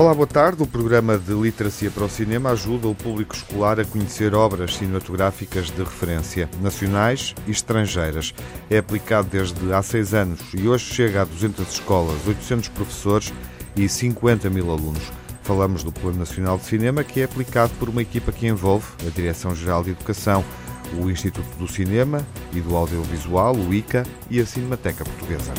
Olá, boa tarde. O programa de Literacia para o Cinema ajuda o público escolar a conhecer obras cinematográficas de referência, nacionais e estrangeiras. É aplicado desde há seis anos e hoje chega a 200 escolas, 800 professores e 50 mil alunos. Falamos do Plano Nacional de Cinema, que é aplicado por uma equipa que envolve a Direção-Geral de Educação, o Instituto do Cinema e do Audiovisual, o ICA, e a Cinemateca Portuguesa.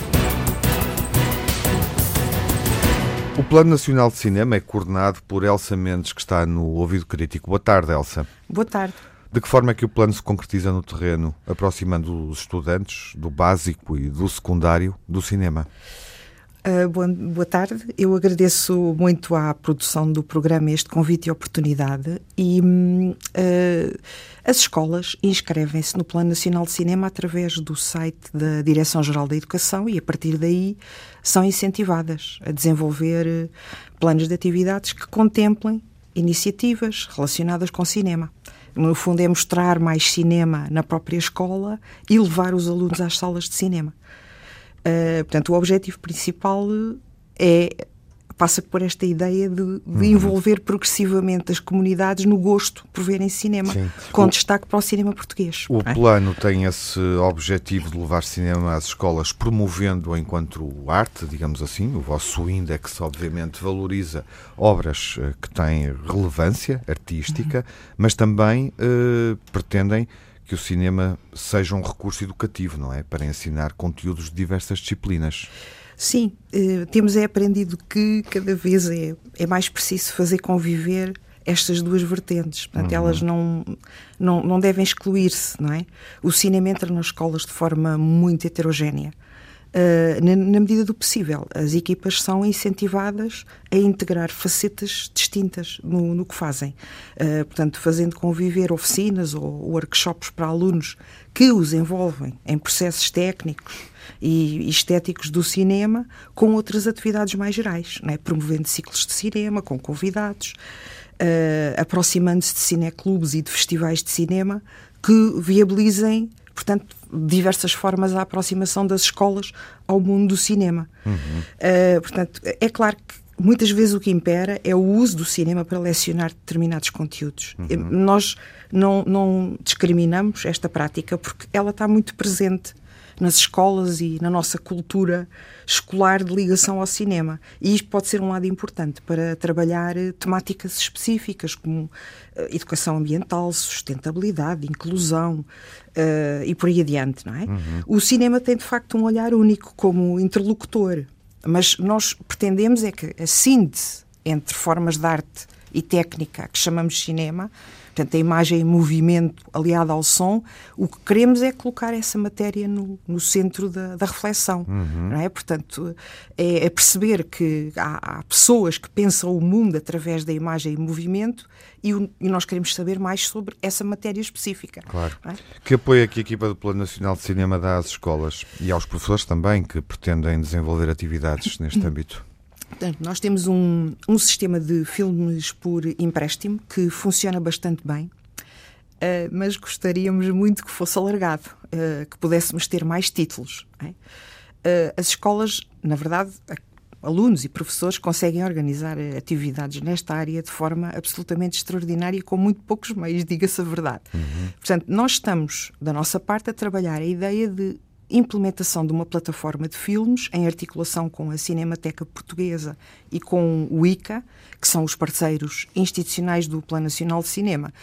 O Plano Nacional de Cinema é coordenado por Elsa Mendes, que está no Ouvido Crítico. Boa tarde, Elsa. Boa tarde. De que forma é que o plano se concretiza no terreno, aproximando os estudantes do básico e do secundário do cinema? Uh, boa, boa, tarde. Eu agradeço muito à produção do programa este convite e oportunidade. E uh, as escolas inscrevem-se no Plano Nacional de Cinema através do site da Direção-Geral da Educação e, a partir daí, são incentivadas a desenvolver eh, planos de atividades que contemplem iniciativas relacionadas com cinema. No fundo, é mostrar mais cinema na própria escola e levar os alunos às salas de cinema. Uh, portanto, o objetivo principal é passa por esta ideia de, de uhum. envolver progressivamente as comunidades no gosto por verem cinema, Sim. com o, destaque para o cinema português. O é? plano tem esse objetivo de levar cinema às escolas, promovendo enquanto arte, digamos assim. O vosso índex, obviamente, valoriza obras uh, que têm relevância artística, uhum. mas também uh, pretendem que o cinema seja um recurso educativo, não é? Para ensinar conteúdos de diversas disciplinas. Sim, eh, temos é aprendido que cada vez é, é mais preciso fazer conviver estas duas vertentes. Portanto, uhum. elas não, não, não devem excluir-se, não é? O cinema entra nas escolas de forma muito heterogénea. Uh, na, na, medida do possível, as equipas são incentivadas a integrar facetas distintas no, no que fazem. Uh, portanto, fazendo conviver oficinas ou workshops para alunos que os envolvem em processos técnicos e estéticos do cinema com outras atividades mais gerais, é? promovendo ciclos de cinema com convidados, uh, aproximando-se de cineclubes e de festivais de cinema que viabilizem portanto, diversas formas a aproximação das escolas ao mundo do cinema. Uhum. Uh, portanto, é claro que muitas vezes o que impera é o uso do cinema para lecionar determinados conteúdos. Uhum. Nós não, não discriminamos esta prática porque ela está muito presente nas escolas e na nossa cultura escolar de ligação ao cinema. E isto pode ser um lado importante para trabalhar eh, temáticas específicas como uh, educação ambiental, sustentabilidade, inclusão uh, e por aí adiante, não é? Uhum. O cinema tem de facto um olhar único como interlocutor, mas nós pretendemos é que a síntese entre formas de arte e técnica que chamamos cinema Portanto, a imagem em movimento aliada ao som, o que queremos é colocar essa matéria no, no centro da, da reflexão. Uhum. Não é? Portanto, é, é perceber que há, há, pessoas que pensam o mundo através da imagem em movimento e, o, e nós queremos saber mais sobre essa matéria específica. Claro. É? Que apoio é que a equipa do Plano Nacional de Cinema dá às escolas e aos professores também que pretendem desenvolver atividades neste âmbito? Portanto, nós temos um, um sistema de filmes por empréstimo que funciona bastante bem. Uh, mas gostaríamos muito que fosse alargado, uh, que pudéssemos ter mais títulos. É? Uh, as escolas, na verdade, alunos e professores conseguem organizar atividades nesta área de forma absolutamente extraordinária, com muito poucos meios, diga-se a verdade. Uhum. Portanto, nós estamos, da nossa parte, a trabalhar a ideia de implementação de uma plataforma de filmes em articulação com a Cinemateca Portuguesa e com o ICA, que são os parceiros institucionais do Plano Nacional de Cinema.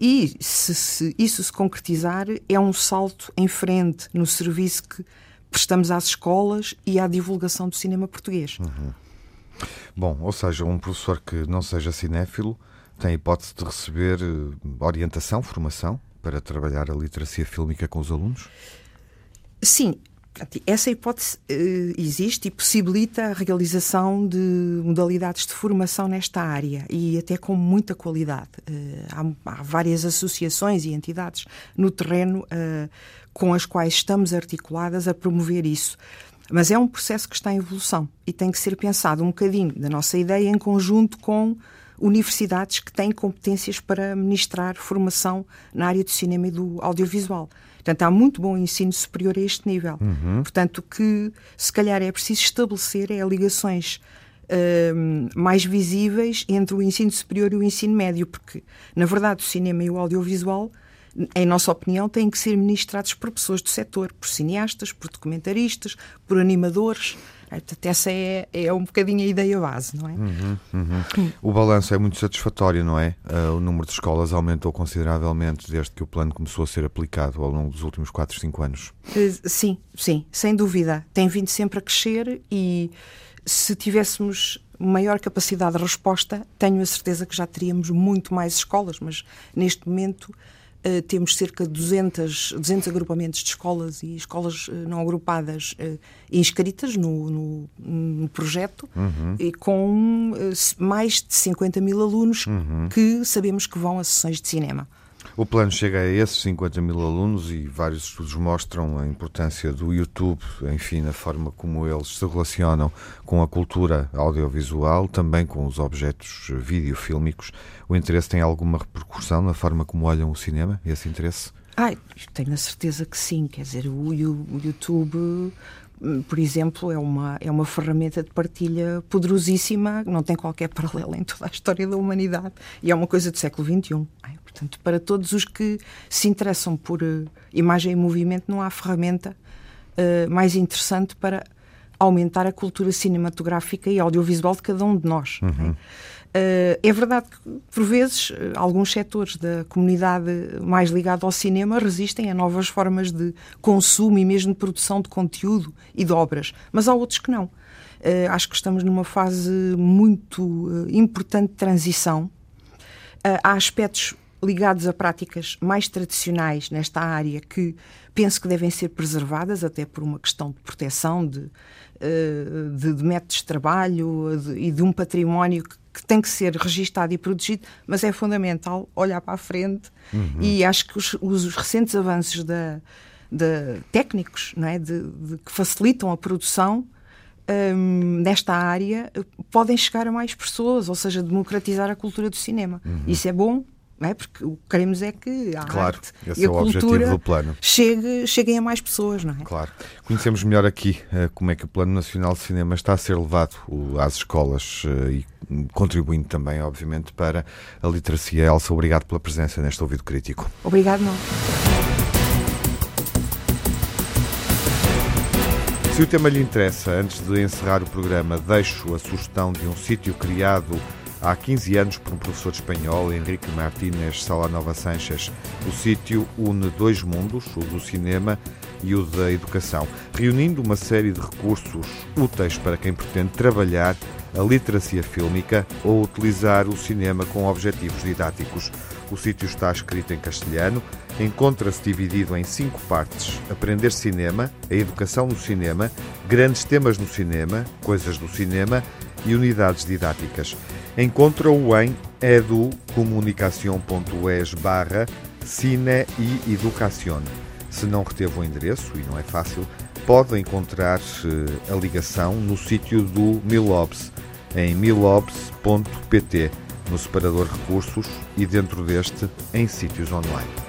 E se, se isso se concretizar, é um salto em frente no serviço que prestamos às escolas e à divulgação do cinema português. Uhum. Bom, ou seja, um professor que não seja cinéfilo tem a hipótese de receber eh, orientação, formação para trabalhar a literacia fílmica com os alunos? Sim, essa hipótese uh, existe e possibilita a realização de modalidades de formação nesta área e até com muita qualidade. Uh, há, várias associações e entidades no terreno uh, com as quais estamos articuladas a promover isso. Mas é um processo que está em evolução e tem que ser pensado um bocadinho da nossa ideia em conjunto com universidades que têm competências para ministrar formação na área do cinema e do audiovisual. Portanto, há muito bom ensino superior a este nível. Uhum. Portanto, o que se calhar é preciso estabelecer é ligações uh, mais visíveis entre o ensino superior e o ensino médio, porque, na verdade, o cinema e o audiovisual em nossa opinião, têm que ser ministrados por pessoas do setor, por cineastas, por documentaristas, por animadores. Portanto, essa é, é um bocadinho a ideia base, não é? Uhum, uhum. O balanço é muito satisfatório, não é? Uh, o número de escolas aumentou consideravelmente desde que o plano começou a ser aplicado ao longo dos últimos 4, 5 anos. Uh, sim, sim, sem dúvida. Tem vindo sempre a crescer e se tivéssemos maior capacidade de resposta, tenho a certeza que já teríamos muito mais escolas, mas neste momento Uh, temos cerca de 200, 200 agrupamentos de escolas e escolas uh, não agrupadas uh, inscritas no, no, no projeto uhum. e com mais de 50 mil alunos uhum. que sabemos que vão a sessões de cinema. O plano chega a esses 50 mil alunos e vários estudos mostram a importância do YouTube, enfim, na forma como eles se relacionam com a cultura audiovisual, também com os objetos videofílmicos. O interesse tem alguma repercussão na forma como olham o cinema, esse interesse? Ai, tenho a certeza que sim. Quer dizer, o, o YouTube por exemplo, é uma, é uma ferramenta de partilha poderosíssima, não tem qualquer paralelo em toda a história da humanidade e é uma coisa do século XXI. Portanto, para todos os que se interessam por uh, imagem e movimento, não há ferramenta uh, mais interessante para aumentar a cultura cinematográfica e audiovisual de cada um de nós. Uhum. É? É verdade que, por vezes, alguns setores da comunidade mais ligada ao cinema resistem a novas formas de consumo e mesmo de produção de conteúdo e de obras, mas há outros que não. Uh, acho que estamos numa fase muito importante de transição. Há aspectos ligados a práticas mais tradicionais nesta área que penso que devem ser preservadas, até por uma questão de proteção de, eh, de, de métodos de trabalho e de um património que, que, tem que ser registado e protegido, mas é fundamental olhar para a frente uhum. e acho que os, os recentes avanços da, de técnicos não é? de, de, que facilitam a produção um, nesta área podem chegar a mais pessoas, ou seja, democratizar a cultura do cinema. Uhum. Isso é bom, não é? Porque o que queremos é que a claro, arte esse e a é o cultura do plano. Chegue, cheguem a mais pessoas, não é? Claro. Conhecemos melhor aqui uh, como é que o Plano Nacional de Cinema está a ser levado uh, às escolas uh, e contribuindo também, obviamente, para a literacia. Elsa, obrigado pela presença neste ouvido crítico. Obrigado, não. Se o tema lhe interessa, antes de encerrar o programa, deixo a sugestão de um sítio criado há 15 anos por um professor espanhol, Henrique Martínez Salanova Sanches. O sítio une dois mundos, o do cinema e o da educação, reunindo uma série de recursos úteis para quem pretende trabalhar a literacia fílmica ou utilizar o cinema com objetivos didáticos. O sítio está escrito em castelhano, encontra-se dividido em cinco partes: aprender cinema, a educação no cinema, grandes temas no cinema, coisas do cinema e unidades didáticas. Encontra-o em educomunicação.es barra Cine e Educación. Se não reteve o endereço, e não é fácil, pode encontrar a ligação no sítio do Milobs, em milobs.pt, no separador recursos e dentro deste em sítios online.